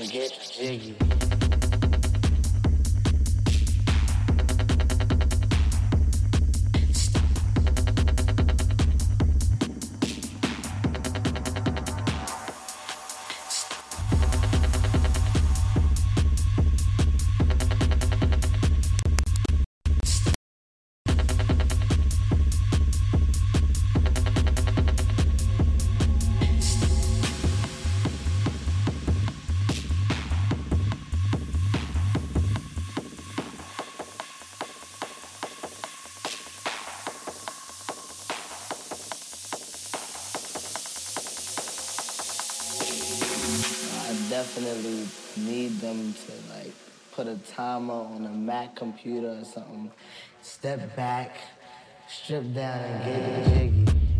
and Computer or something. Step back, strip down and get jiggy.